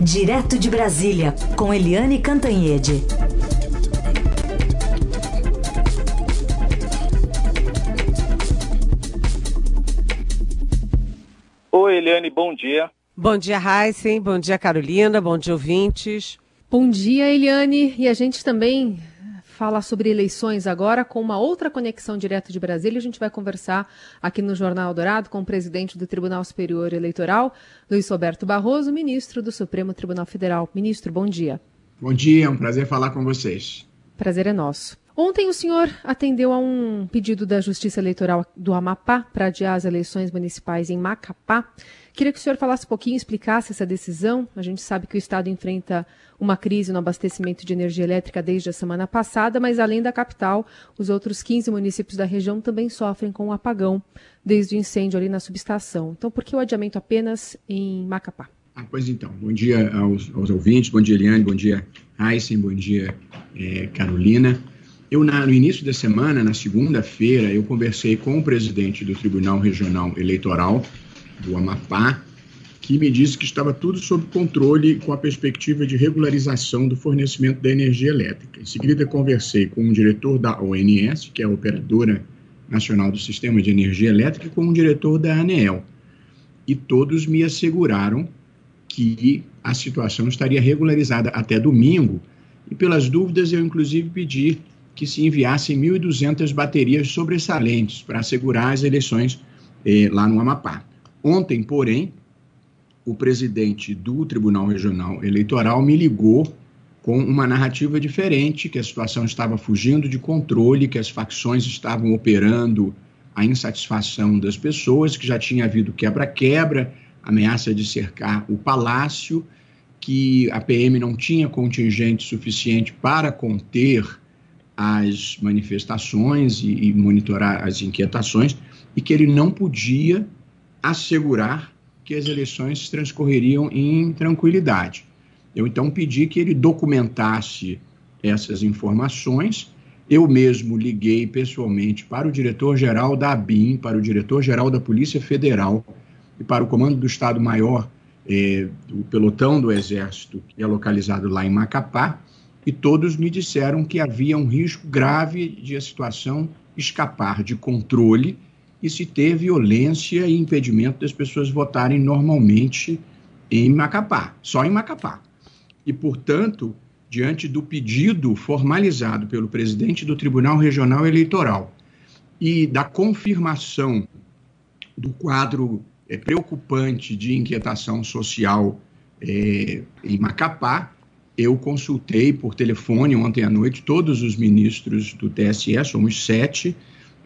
Direto de Brasília, com Eliane Cantanhede. Oi, Eliane, bom dia. Bom dia, Heisen. Bom dia, Carolina. Bom dia, ouvintes. Bom dia, Eliane. E a gente também fala sobre eleições agora com uma outra conexão direto de Brasília. A gente vai conversar aqui no Jornal Dourado com o presidente do Tribunal Superior Eleitoral, Luiz Roberto Barroso, ministro do Supremo Tribunal Federal. Ministro, bom dia. Bom dia, é um prazer falar com vocês. Prazer é nosso. Ontem o senhor atendeu a um pedido da Justiça Eleitoral do Amapá para adiar as eleições municipais em Macapá. Queria que o senhor falasse um pouquinho, explicasse essa decisão. A gente sabe que o Estado enfrenta uma crise no abastecimento de energia elétrica desde a semana passada, mas além da capital, os outros 15 municípios da região também sofrem com o um apagão desde o incêndio ali na subestação. Então, por que o adiamento apenas em Macapá? Ah, pois então, bom dia aos, aos ouvintes, bom dia Eliane, bom dia Heisen, bom dia é, Carolina. Eu, na, no início da semana, na segunda-feira, eu conversei com o presidente do Tribunal Regional Eleitoral do Amapá, que me disse que estava tudo sob controle com a perspectiva de regularização do fornecimento da energia elétrica. Em seguida, conversei com o diretor da ONS, que é a Operadora Nacional do Sistema de Energia Elétrica, e com o diretor da ANEEL. E todos me asseguraram que a situação estaria regularizada até domingo, e pelas dúvidas eu, inclusive, pedi que se enviassem 1.200 baterias sobressalentes para assegurar as eleições eh, lá no Amapá. Ontem, porém, o presidente do Tribunal Regional Eleitoral me ligou com uma narrativa diferente, que a situação estava fugindo de controle, que as facções estavam operando a insatisfação das pessoas, que já tinha havido quebra-quebra, ameaça de cercar o palácio, que a PM não tinha contingente suficiente para conter as manifestações e, e monitorar as inquietações e que ele não podia assegurar que as eleições transcorreriam em tranquilidade. Eu então pedi que ele documentasse essas informações. Eu mesmo liguei pessoalmente para o diretor-geral da ABIN, para o diretor-geral da Polícia Federal e para o Comando do Estado-Maior eh, do Pelotão do Exército, que é localizado lá em Macapá, e todos me disseram que havia um risco grave de a situação escapar de controle e se ter violência e impedimento das pessoas votarem normalmente em Macapá, só em Macapá. E, portanto, diante do pedido formalizado pelo presidente do Tribunal Regional Eleitoral e da confirmação do quadro é, preocupante de inquietação social é, em Macapá, eu consultei por telefone ontem à noite todos os ministros do TSE, somos sete,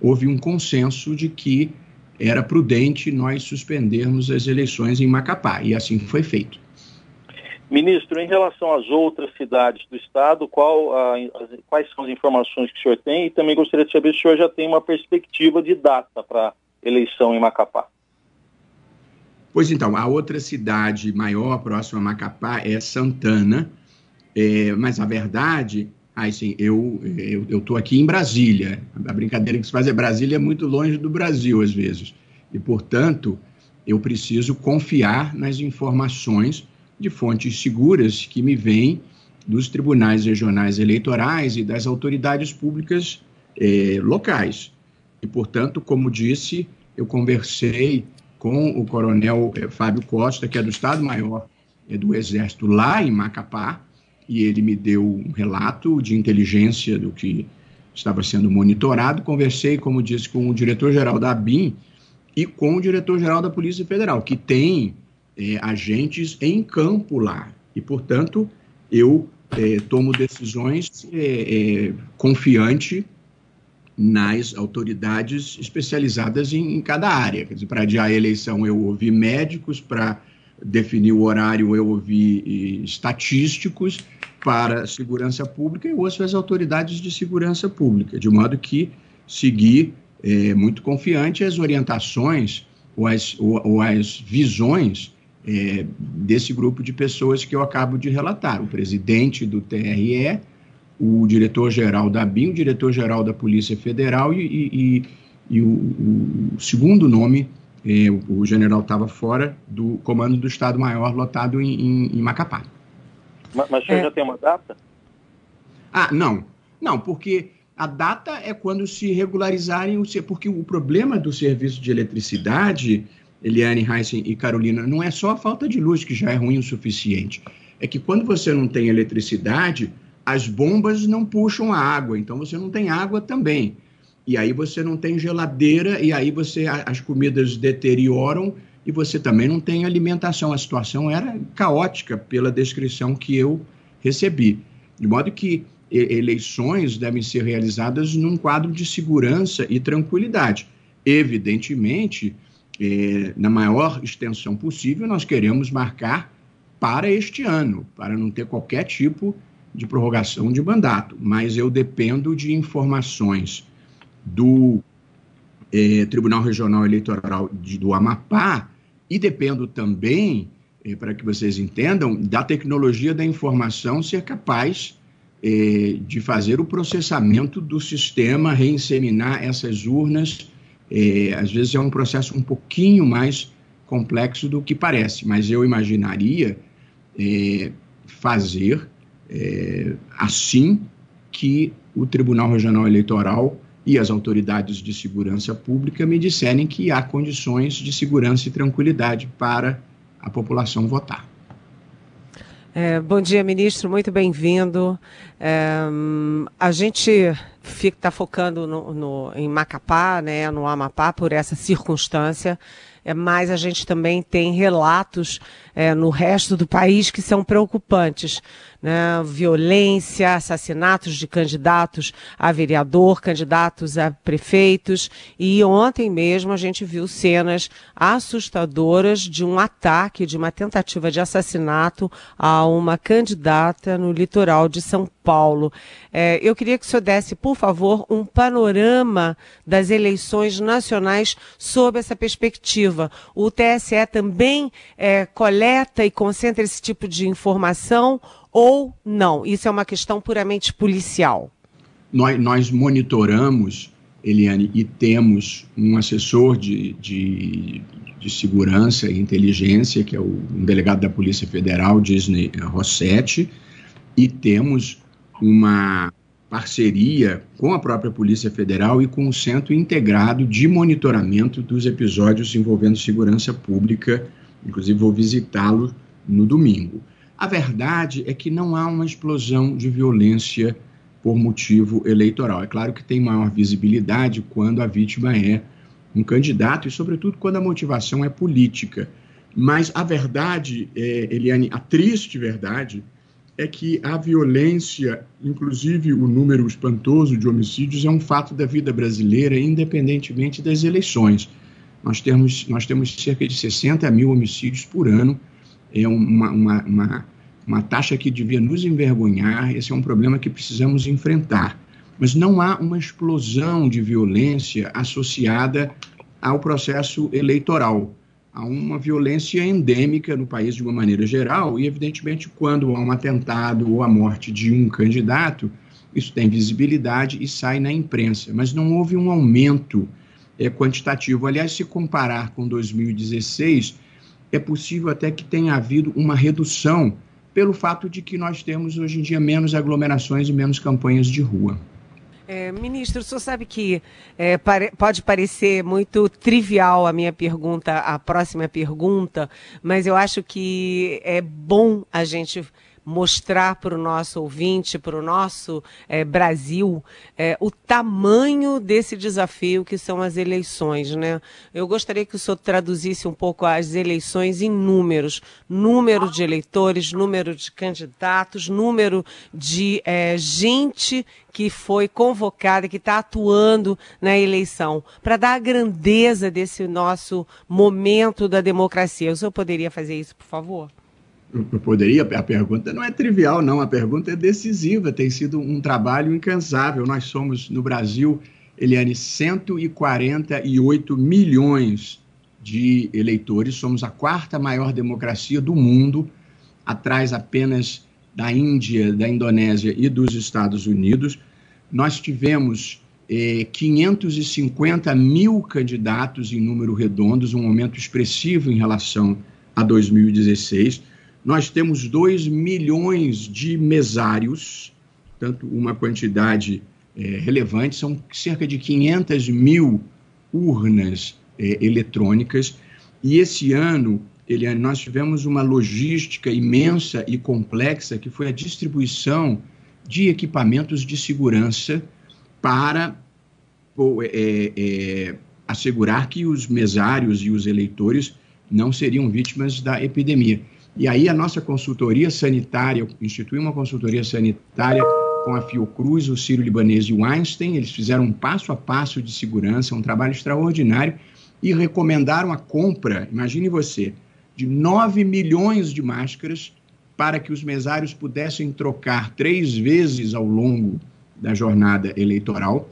houve um consenso de que era prudente nós suspendermos as eleições em Macapá, e assim foi feito. Ministro, em relação às outras cidades do estado, qual, a, as, quais são as informações que o senhor tem? E também gostaria de saber se o senhor já tem uma perspectiva de data para eleição em Macapá. Pois então, a outra cidade maior próxima a Macapá é Santana, é, mas a verdade, assim, eu eu estou aqui em Brasília. A brincadeira que se faz é Brasília é muito longe do Brasil às vezes e portanto eu preciso confiar nas informações de fontes seguras que me vêm dos tribunais regionais eleitorais e das autoridades públicas é, locais. E, portanto, como disse, eu conversei com o coronel é, Fábio Costa, que é do Estado-Maior é, do Exército, lá em Macapá, e ele me deu um relato de inteligência do que estava sendo monitorado. Conversei, como disse, com o diretor-geral da ABIN e com o diretor-geral da Polícia Federal, que tem é, agentes em campo lá. E, portanto, eu é, tomo decisões é, é confiante nas autoridades especializadas em, em cada área. Quer dizer, para adiar a eleição, eu ouvi médicos, para definir o horário, eu ouvi estatísticos para segurança pública e ouço as autoridades de segurança pública, de modo que seguir é, muito confiante as orientações ou as, ou, ou as visões é, desse grupo de pessoas que eu acabo de relatar. O presidente do TRE, o diretor-geral da BIM, o diretor-geral da Polícia Federal e, e, e, e o, o, segundo nome é, o, o, general estava fora do comando do Estado-Maior lotado em, em, em, Macapá. Mas, mas o senhor é. já tem uma data? Ah, não. Não, porque a data é quando se regularizarem, o, porque o problema do serviço de eletricidade, Eliane, Heisen e Carolina, não é só a falta de luz, que já é ruim o suficiente. É que quando você não tem eletricidade, as bombas não puxam a água, então você não tem água também. E aí você não tem geladeira, e aí você as comidas deterioram e você também não tem alimentação. A situação era caótica pela descrição que eu recebi. De modo que eleições devem ser realizadas num quadro de segurança e tranquilidade. Evidentemente, é, na maior extensão possível, nós queremos marcar para este ano, para não ter qualquer tipo de prorrogação de mandato. Mas eu dependo de informações do é, Tribunal Regional Eleitoral de, do Amapá e dependo também, é, para que vocês entendam, da tecnologia da informação ser capaz é, de fazer o processamento do sistema, reinseminar essas urnas. É, às vezes é um processo um pouquinho mais complexo do que parece, mas eu imaginaria é, fazer é, assim que o Tribunal Regional Eleitoral e as autoridades de segurança pública me disserem que há condições de segurança e tranquilidade para a população votar. É, bom dia, ministro, muito bem-vindo. É, a gente está focando no, no, em Macapá, né, no Amapá, por essa circunstância é, mas a gente também tem relatos é, no resto do país que são preocupantes. Né? Violência, assassinatos de candidatos a vereador, candidatos a prefeitos. E ontem mesmo a gente viu cenas assustadoras de um ataque, de uma tentativa de assassinato a uma candidata no litoral de São Paulo. É, eu queria que o senhor desse, por favor, um panorama das eleições nacionais sob essa perspectiva. O TSE também é, coleta e concentra esse tipo de informação ou não? Isso é uma questão puramente policial. Nós, nós monitoramos, Eliane, e temos um assessor de, de, de segurança e inteligência, que é o um delegado da Polícia Federal, Disney Rossetti, e temos uma parceria com a própria Polícia Federal e com o Centro Integrado de Monitoramento dos Episódios envolvendo segurança pública. Inclusive, vou visitá-lo no domingo. A verdade é que não há uma explosão de violência por motivo eleitoral. É claro que tem maior visibilidade quando a vítima é um candidato e, sobretudo, quando a motivação é política. Mas a verdade, é, Eliane, a triste verdade, é que a violência, inclusive o número espantoso de homicídios, é um fato da vida brasileira, independentemente das eleições. Nós temos, nós temos cerca de 60 mil homicídios por ano, é uma, uma, uma, uma taxa que devia nos envergonhar, esse é um problema que precisamos enfrentar. Mas não há uma explosão de violência associada ao processo eleitoral há uma violência endêmica no país de uma maneira geral, e evidentemente, quando há um atentado ou a morte de um candidato, isso tem visibilidade e sai na imprensa, mas não houve um aumento é, quantitativo. Aliás, se comparar com 2016, é possível até que tenha havido uma redução pelo fato de que nós temos hoje em dia menos aglomerações e menos campanhas de rua. É, ministro, o senhor sabe que é, pode parecer muito trivial a minha pergunta, a próxima pergunta, mas eu acho que é bom a gente mostrar para o nosso ouvinte, para o nosso é, Brasil, é, o tamanho desse desafio que são as eleições. Né? Eu gostaria que o senhor traduzisse um pouco as eleições em números: número de eleitores, número de candidatos, número de é, gente que foi convocada, que está atuando na eleição, para dar a grandeza desse nosso momento da democracia. O senhor poderia fazer isso, por favor? Eu poderia, a pergunta não é trivial, não, a pergunta é decisiva, tem sido um trabalho incansável. Nós somos, no Brasil, Eliane, 148 milhões de eleitores, somos a quarta maior democracia do mundo, atrás apenas da Índia, da Indonésia e dos Estados Unidos. Nós tivemos é, 550 mil candidatos em número redondos, um aumento expressivo em relação a 2016. Nós temos 2 milhões de mesários, tanto uma quantidade é, relevante, são cerca de 500 mil urnas é, eletrônicas. E esse ano, nós tivemos uma logística imensa e complexa, que foi a distribuição de equipamentos de segurança para é, é, assegurar que os mesários e os eleitores não seriam vítimas da epidemia. E aí a nossa consultoria sanitária, institui uma consultoria sanitária com a Fiocruz, o Ciro Libanês e o Einstein, eles fizeram um passo a passo de segurança, um trabalho extraordinário, e recomendaram a compra, imagine você, de 9 milhões de máscaras para que os mesários pudessem trocar três vezes ao longo da jornada eleitoral.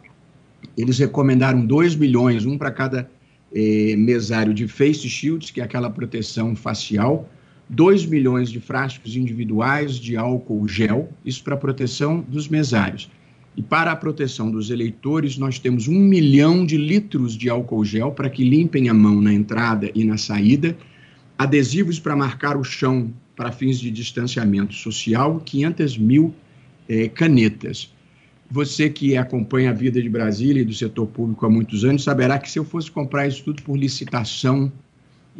Eles recomendaram 2 milhões, um para cada eh, mesário de face shields, que é aquela proteção facial, 2 milhões de frascos individuais de álcool gel, isso para proteção dos mesários. E para a proteção dos eleitores, nós temos um milhão de litros de álcool gel para que limpem a mão na entrada e na saída, adesivos para marcar o chão para fins de distanciamento social, 500 mil eh, canetas. Você que acompanha a vida de Brasília e do setor público há muitos anos saberá que se eu fosse comprar isso tudo por licitação,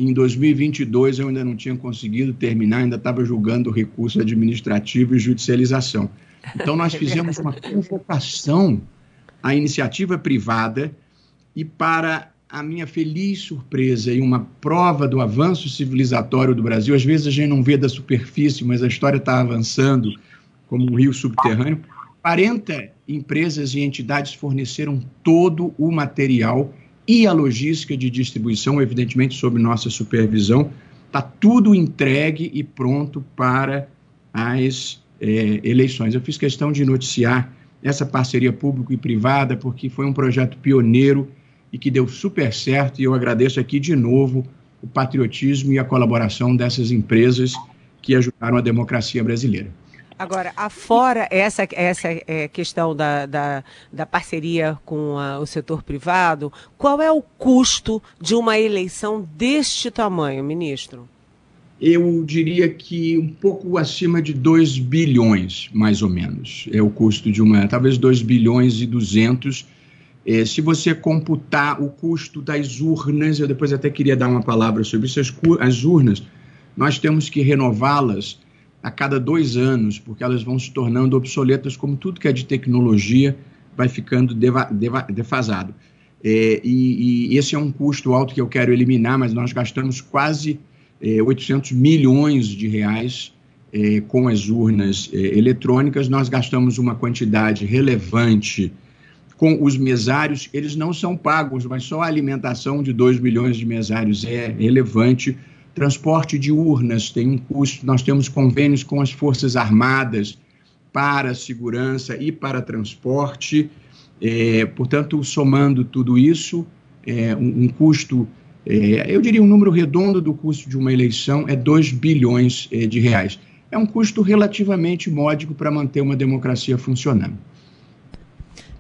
em 2022 eu ainda não tinha conseguido terminar, ainda estava julgando recurso administrativo e judicialização. Então nós fizemos uma convocação à iniciativa privada e para a minha feliz surpresa e uma prova do avanço civilizatório do Brasil, às vezes a gente não vê da superfície, mas a história está avançando como um rio subterrâneo, 40 empresas e entidades forneceram todo o material e a logística de distribuição, evidentemente, sob nossa supervisão. Está tudo entregue e pronto para as é, eleições. Eu fiz questão de noticiar essa parceria público e privada, porque foi um projeto pioneiro e que deu super certo. E eu agradeço aqui de novo o patriotismo e a colaboração dessas empresas que ajudaram a democracia brasileira. Agora, afora essa, essa é, questão da, da, da, parceria com a, o setor privado, qual é o custo de uma eleição deste tamanho, ministro? Eu diria que um pouco acima de 2 bilhões, mais ou menos. É o custo de uma, talvez 2 bilhões e 200. É, se você computar o custo das urnas, eu depois até queria dar uma palavra sobre isso, as, as urnas, nós temos que renová-las a cada dois anos, porque elas vão se tornando obsoletas, como tudo que é de tecnologia vai ficando deva, deva, defasado. É, e, e, esse é um custo alto que eu quero eliminar, mas nós gastamos quase é, 800 milhões de reais é, com as urnas é, eletrônicas. Nós gastamos uma quantidade relevante com os mesários. Eles não são pagos, mas só a alimentação de 2 milhões de mesários é relevante Transporte de urnas tem um custo, nós temos convênios com as Forças Armadas para segurança e para transporte. É, portanto, somando tudo isso, é, um, um, custo, é, eu diria um número redondo do custo de uma eleição é 2 bilhões é, de reais. É um custo relativamente módico para manter uma democracia funcionando.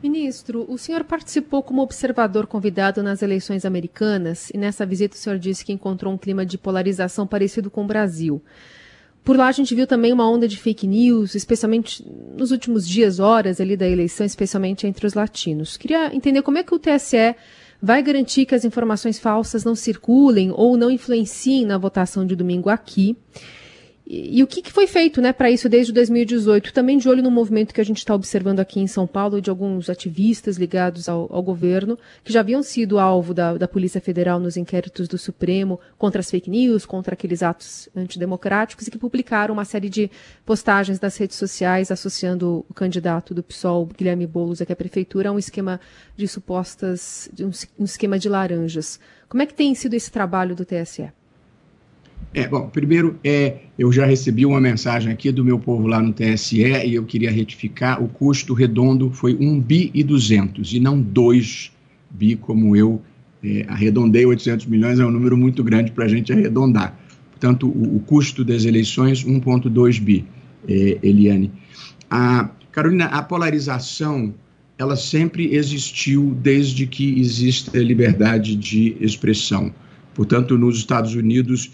Ministro, o senhor participou como observador convidado nas eleições americanas e nessa visita o senhor disse que encontrou um clima de polarização parecido com o Brasil. Por lá a gente viu também uma onda de fake news, especialmente nos últimos dias, horas ali da eleição, especialmente entre os latinos. Queria entender como é que o TSE vai garantir que as informações falsas não circulem ou não influenciem na votação de domingo aqui. E, o que, que, foi feito né, para isso desde 2018? Também de olho no movimento que a gente está observando aqui em São Paulo, de alguns ativistas ligados ao, ao governo, que já haviam sido alvo da, da, Polícia Federal nos inquéritos do Supremo contra as fake news, contra aqueles atos antidemocráticos, e que publicaram uma série de postagens nas redes sociais associando o candidato do PSOL, Guilherme Boulos, aqui à Prefeitura, a um esquema de supostas. De um, um esquema de laranjas. Como é que tem sido esse trabalho do TSE? É, bom, primeiro, é, eu já recebi uma mensagem aqui do meu povo lá no TSE e eu queria retificar, o custo redondo foi 1 bi e 200 e não 2 bi como eu é, arredondei, 800 milhões é um número muito grande para a gente arredondar. Portanto, o, o, custo das eleições, 1,2 bi, é, Eliane. A, Carolina, a polarização ela sempre existiu desde que existe a liberdade de expressão. Portanto, nos Estados Unidos,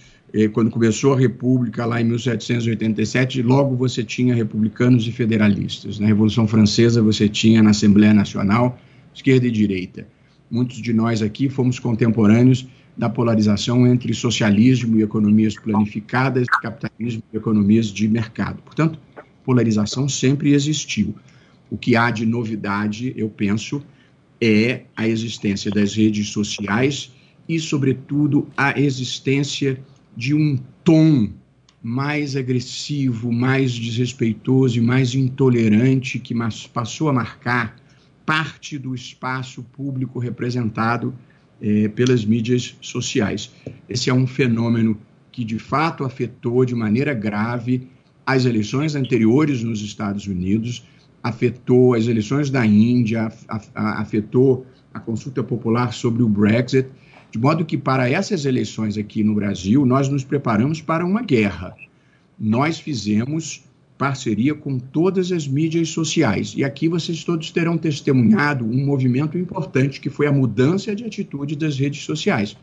quando começou a República, lá em 1787, logo você tinha republicanos e federalistas. Na Revolução Francesa, você tinha na Assembleia Nacional esquerda e direita. Muitos de nós aqui fomos contemporâneos da polarização entre socialismo e economias planificadas, capitalismo e economias de mercado. Portanto, polarização sempre existiu. O que há de novidade, eu penso, é a existência das redes sociais e, sobretudo, a existência de um tom mais agressivo, mais desrespeitoso e mais intolerante que passou a marcar parte do espaço público representado eh, pelas mídias sociais. Esse é um fenômeno que, de fato, afetou de maneira grave as eleições anteriores nos Estados Unidos afetou as eleições da Índia, afetou a consulta popular sobre o Brexit, de modo que para essas eleições aqui no Brasil, nós nos preparamos para uma guerra. Nós fizemos parceria com todas as mídias sociais. E aqui vocês todos terão testemunhado um movimento importante que foi a mudança de atitude das redes sociais,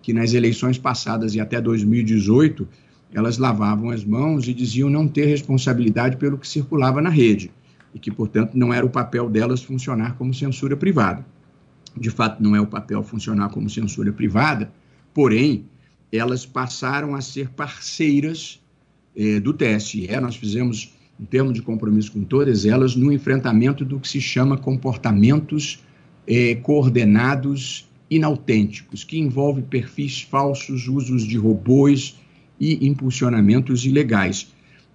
que nas eleições passadas e até 2018, elas lavavam as mãos e diziam não ter responsabilidade pelo que circulava na rede e que, portanto, não era o papel delas funcionar como censura privada. De fato, não é o papel funcionar como censura privada, porém, elas passaram a ser parceiras eh, do TSE. Nós fizemos um termo de compromisso com todas elas no enfrentamento do que se chama comportamentos eh, coordenados inautênticos, que envolve perfis falsos, usos de robôs e impulsionamentos ilegais.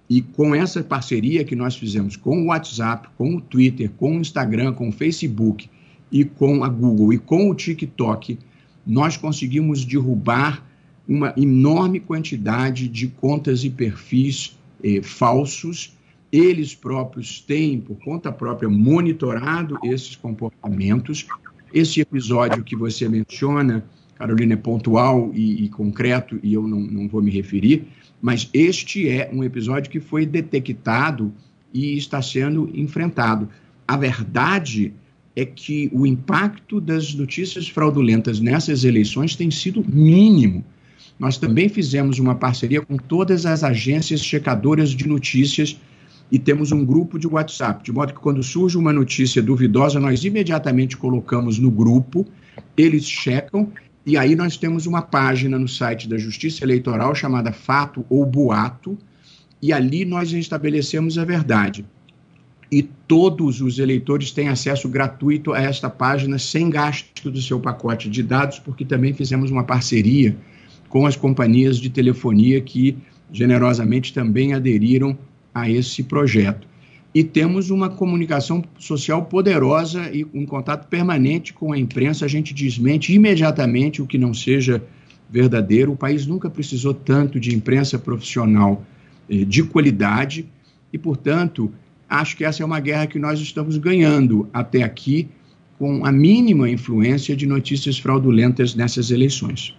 E com essa parceria que nós fizemos com o WhatsApp, com o Twitter, com o Instagram, com o Facebook e com a Google e com o TikTok, nós conseguimos derrubar uma enorme quantidade de contas e perfis eh, falsos. Eles próprios têm, por conta própria, monitorado esses comportamentos. Esse episódio que você menciona, Carolina, é pontual e, e concreto, e eu não, não vou me referir, mas este é um episódio que foi detectado e está sendo enfrentado. A verdade é que o impacto das notícias fraudulentas nessas eleições tem sido mínimo. Nós também fizemos uma parceria com todas as agências checadoras de notícias e temos um grupo de WhatsApp, de modo que quando surge uma notícia duvidosa, nós imediatamente colocamos no grupo, eles checam e aí nós temos uma página no site da Justiça Eleitoral chamada Fato ou Boato, e ali nós estabelecemos a verdade. E todos os eleitores têm acesso gratuito a esta página sem gasto do seu pacote de dados, porque também fizemos uma parceria com as companhias de telefonia que generosamente também aderiram a esse projeto e temos uma comunicação social poderosa e um contato permanente com a imprensa. A gente desmente imediatamente o que não seja verdadeiro. O país nunca precisou tanto de imprensa profissional eh, de qualidade e, portanto, acho que essa é uma guerra que nós estamos ganhando até aqui com a mínima influência de notícias fraudulentas nessas eleições.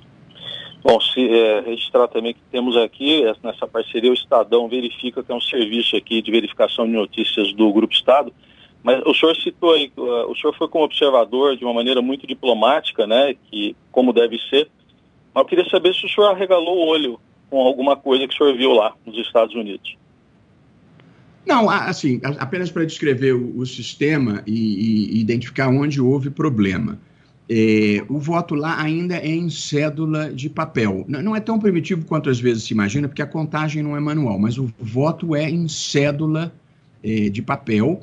Bom, se é, registrar também que temos aqui, nessa parceria, o Estadão Verifica, que é um serviço aqui de verificação de notícias do Grupo Estado. Mas o senhor citou aí, o senhor foi como observador de uma maneira muito diplomática, né, que como deve ser. Mas eu queria saber se o senhor arregalou o olho com alguma coisa que o senhor viu lá nos Estados Unidos. Não, assim, apenas para descrever o, o sistema e, e identificar onde houve problema. É, o voto lá ainda é em cédula de papel. Não é tão primitivo quanto às vezes se imagina, porque a contagem não é manual, mas o voto é em cédula é, de papel.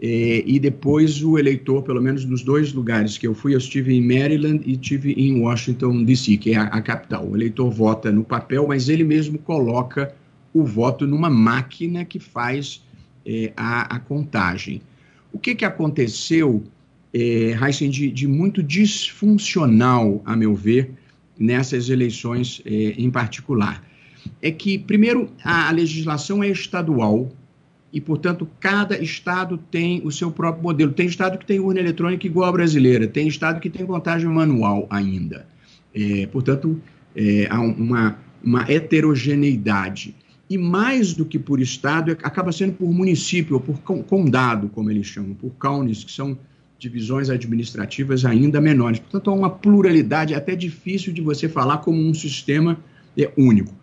É, e depois o eleitor, pelo menos nos dois lugares que eu fui, eu estive em Maryland e estive em Washington, D.C., que é a, a capital. O eleitor vota no papel, mas ele mesmo coloca o voto numa máquina que faz é, a, a contagem. O que, que aconteceu é, Heisen, de, de, muito disfuncional, a meu ver, nessas eleições é, em particular. É que, primeiro, a, a legislação é estadual e, portanto, cada estado tem o seu próprio modelo. Tem estado que tem urna eletrônica igual a brasileira, tem estado que tem contagem manual ainda. É, portanto, é, há uma, uma heterogeneidade. E mais do que por estado, acaba sendo por município, ou por condado, como eles chamam, por counties, que são divisões administrativas ainda menores. Portanto, há uma pluralidade é até difícil de você falar como um sistema é, único.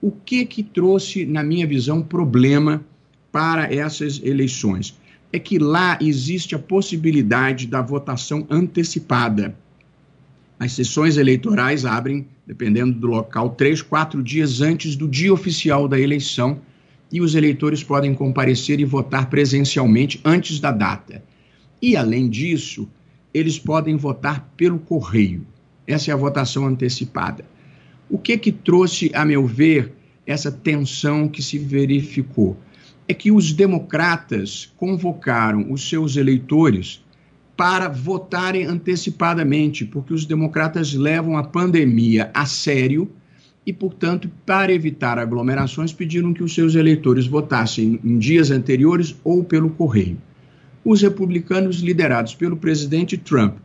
O que que trouxe, na minha visão, problema para essas eleições? É que lá existe a possibilidade da votação antecipada. As sessões eleitorais abrem, dependendo do local, três, quatro dias antes do dia oficial da eleição e os eleitores podem comparecer e votar presencialmente antes da data. E, além disso, eles podem votar pelo correio. Essa é a votação antecipada. O que que trouxe, a meu ver, essa tensão que se verificou? É que os democratas convocaram os seus eleitores para votarem antecipadamente, porque os democratas levam a pandemia a sério e, portanto, para evitar aglomerações, pediram que os seus eleitores votassem em dias anteriores ou pelo correio. Os republicanos, liderados pelo presidente Trump,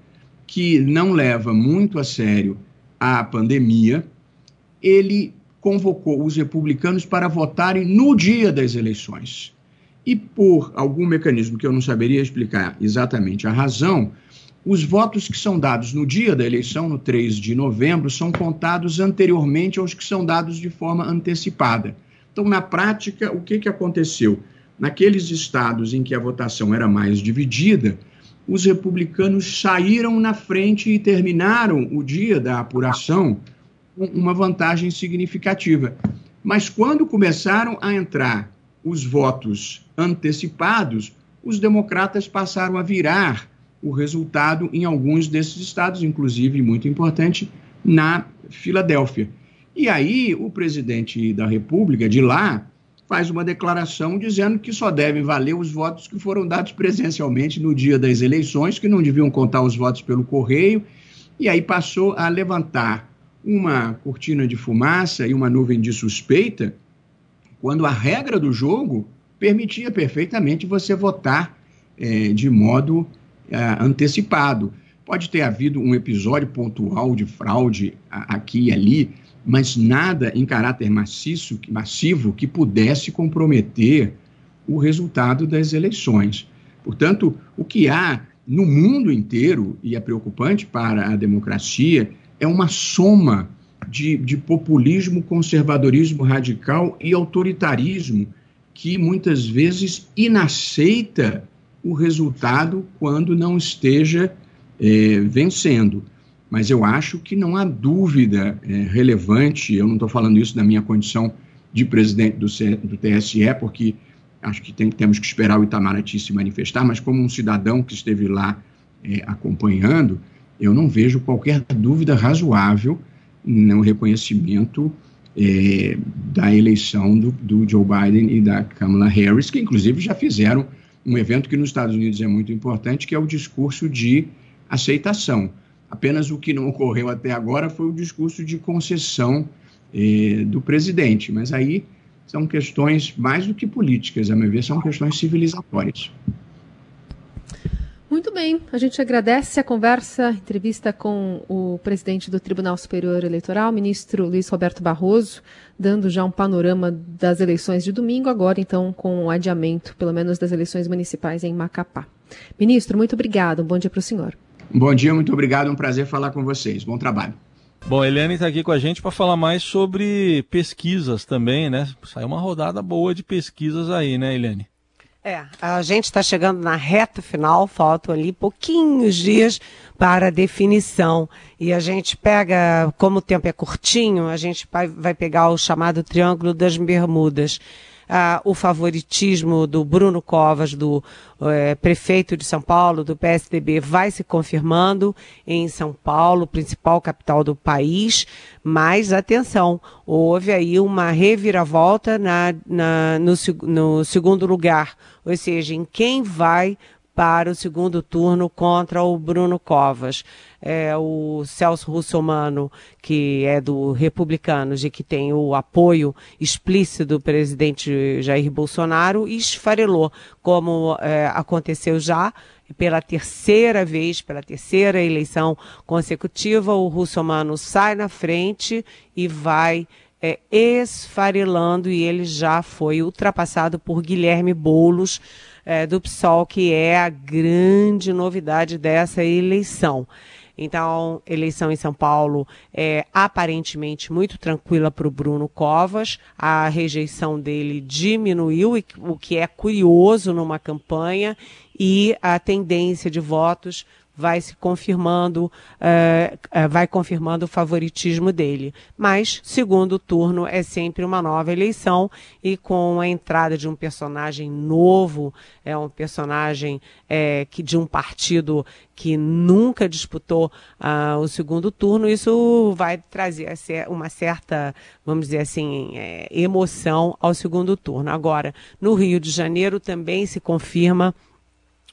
que não leva muito a sério a pandemia, ele convocou os republicanos para votarem no dia das eleições. E por algum mecanismo que eu não saberia explicar exatamente a razão, os votos que são dados no dia da eleição, no 3 de novembro, são contados anteriormente aos que são dados de forma antecipada. Então, na prática, o que, que aconteceu? Naqueles estados em que a votação era mais dividida, os republicanos saíram na frente e terminaram o dia da apuração com uma vantagem significativa. Mas quando começaram a entrar os votos antecipados, os democratas passaram a virar o resultado em alguns desses estados, inclusive, muito importante, na Filadélfia. E aí o presidente da República de lá faz uma declaração dizendo que só devem valer os votos que foram dados presencialmente no dia das eleições, que não deviam contar os votos pelo correio, e aí passou a levantar uma cortina de fumaça e uma nuvem de suspeita, quando a regra do jogo permitia perfeitamente você votar é, de modo uh, antecipado. Pode ter havido um episódio pontual de fraude aqui e ali, mas nada em caráter maciço, massivo que pudesse comprometer o resultado das eleições. Portanto, o que há no mundo inteiro, e é preocupante para a democracia, é uma soma de, de populismo, conservadorismo radical e autoritarismo que muitas vezes inaceita o resultado quando não esteja é, vencendo. Mas eu acho que não há dúvida é, relevante, eu não estou falando isso na minha condição de presidente do, C, do TSE, porque acho que tem, temos que esperar o Itamaraty se manifestar, mas como um cidadão que esteve lá é, acompanhando, eu não vejo qualquer dúvida razoável no reconhecimento é, da eleição do, do, Joe Biden e da Kamala Harris, que inclusive já fizeram um evento que nos Estados Unidos é muito importante, que é o discurso de aceitação. Apenas o que não ocorreu até agora foi o discurso de concessão eh, do presidente, mas aí são questões mais do que políticas, a meu ver, são questões civilizatórias. Muito bem, a gente agradece a conversa, a entrevista com o presidente do Tribunal Superior Eleitoral, ministro Luiz Roberto Barroso, dando já um panorama das eleições de domingo, agora então com o adiamento, pelo menos das eleições municipais em Macapá. Ministro, muito obrigado, um bom dia para o senhor. Bom dia, muito obrigado, um prazer falar com vocês. Bom trabalho. Bom, a Eliane está aqui com a gente para falar mais sobre pesquisas também, né? Saiu uma rodada boa de pesquisas aí, né, Eliane? É, a gente está chegando na reta final, faltam ali pouquinhos dias para a definição. E a gente pega, como o tempo é curtinho, a gente vai, vai pegar o chamado Triângulo das Bermudas ah, o favoritismo do Bruno Covas, do eh, prefeito de São Paulo, do PSDB, vai se confirmando em São Paulo, principal capital do país. Mas atenção, houve aí uma reviravolta na, na no, no segundo lugar, ou seja, em quem vai para o segundo turno contra o Bruno Covas. É, o Celso Russomano, que é do Republicanos e que tem o apoio explícito do presidente Jair Bolsonaro, esfarelou, como é, aconteceu já pela terceira vez, pela terceira eleição consecutiva, o Russomano sai na frente e vai é, esfarelando e ele já foi ultrapassado por Guilherme Boulos, é, do PSOL, que é a grande novidade dessa eleição. Então, eleição em São Paulo é aparentemente muito tranquila para o Bruno Covas. A rejeição dele diminuiu, o que é curioso numa campanha, e a tendência de votos vai se confirmando, uh, vai confirmando o favoritismo dele. Mas segundo turno é sempre uma nova eleição e com a entrada de um personagem novo, é um personagem é, que de um partido que nunca disputou uh, o segundo turno, isso vai trazer uma certa, vamos dizer assim, é, emoção ao segundo turno. Agora, no Rio de Janeiro também se confirma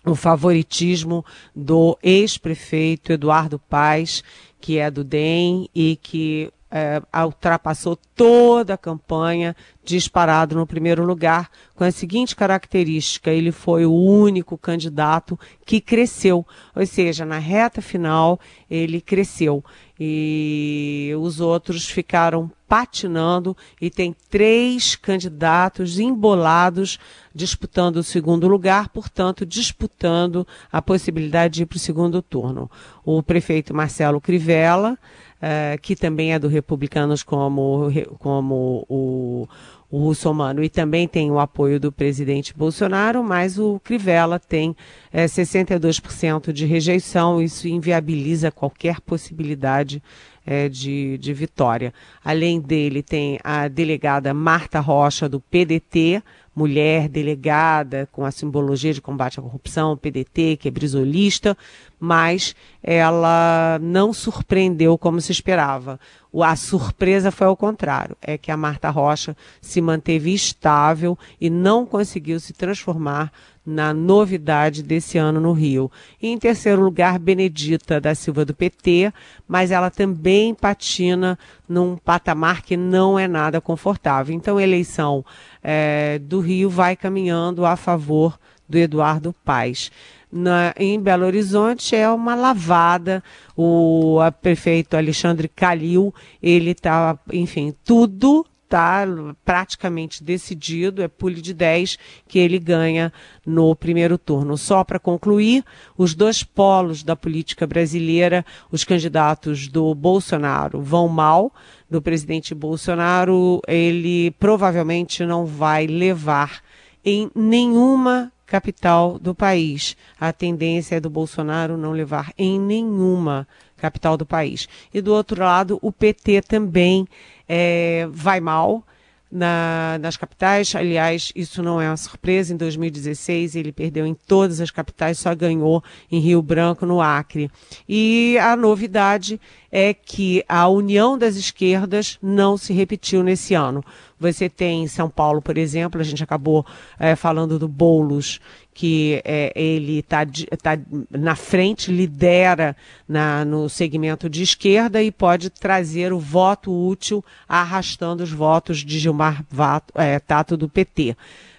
o favoritismo do ex-prefeito Eduardo Paes, que é do DEM e que é, ultrapassou toda a campanha disparado no primeiro lugar, com a seguinte característica: ele foi o único candidato que cresceu, ou seja, na reta final ele cresceu e os outros ficaram patinando e tem três candidatos embolados disputando o segundo lugar, portanto, disputando a possibilidade de ir para o segundo turno. O prefeito Marcelo Crivella, uh, que também é do Republicanos como, como o, o russomano e também tem o apoio do presidente Bolsonaro, mas o Crivella tem é, 62% de rejeição, isso inviabiliza qualquer possibilidade é, de, de vitória. Além dele, tem a delegada Marta Rocha, do PDT, mulher delegada com a simbologia de combate à corrupção, PDT, que é brisolista, mas ela não surpreendeu como se esperava. A surpresa foi ao contrário, é que a Marta Rocha se manteve estável e não conseguiu se transformar na novidade desse ano no Rio. E em terceiro lugar, Benedita da Silva do PT, mas ela também patina num patamar que não é nada confortável. Então, a eleição é, do Rio vai caminhando a favor do Eduardo Paes. Na, em Belo Horizonte é uma lavada. O prefeito Alexandre Calil, ele está, enfim, tudo está praticamente decidido, é pule de 10 que ele ganha no primeiro turno. Só para concluir, os dois polos da política brasileira, os candidatos do Bolsonaro vão mal, do presidente Bolsonaro, ele provavelmente não vai levar em nenhuma capital do país. A tendência é do Bolsonaro não levar em nenhuma capital do país. E do outro lado, o PT também é, vai mal na, nas capitais. Aliás, isso não é uma surpresa. Em 2016, ele perdeu em todas as capitais, só ganhou em Rio Branco, no Acre. E a novidade é que a união das esquerdas não se repetiu nesse ano. Você tem em São Paulo, por exemplo, a gente acabou é, falando do Boulos, que é, ele está tá na frente, lidera na, no segmento de esquerda e pode trazer o voto útil arrastando os votos de Gilmar Vato, é, Tato do PT.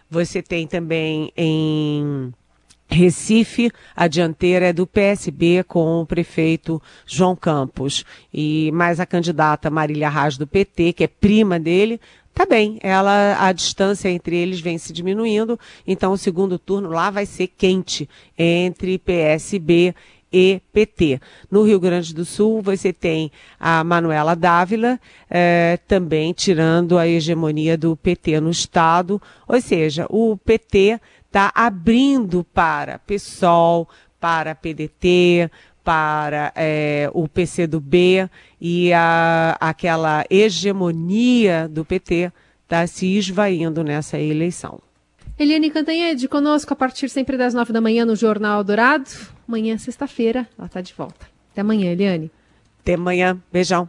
Você tem também em Recife, a dianteira é do PSB com o prefeito João Campos. E mais a candidata Marília Raz do PT, que é prima dele, tá bem. Ela, a distância entre eles vem se diminuindo, então o segundo turno lá vai ser quente entre PSB e PT. No Rio Grande do Sul, você tem a Manuela Dávila, eh, também tirando a hegemonia do PT no Estado, ou seja, o PT está abrindo para PSOL, para PDT, para é, o PCdoB e a, aquela hegemonia do PT está se esvaindo nessa eleição. Eliane Cantanhede, conosco a partir sempre das nove da manhã no Jornal Dourado. Amanhã, sexta-feira, ela está de volta. Até amanhã, Eliane. Até amanhã. Beijão.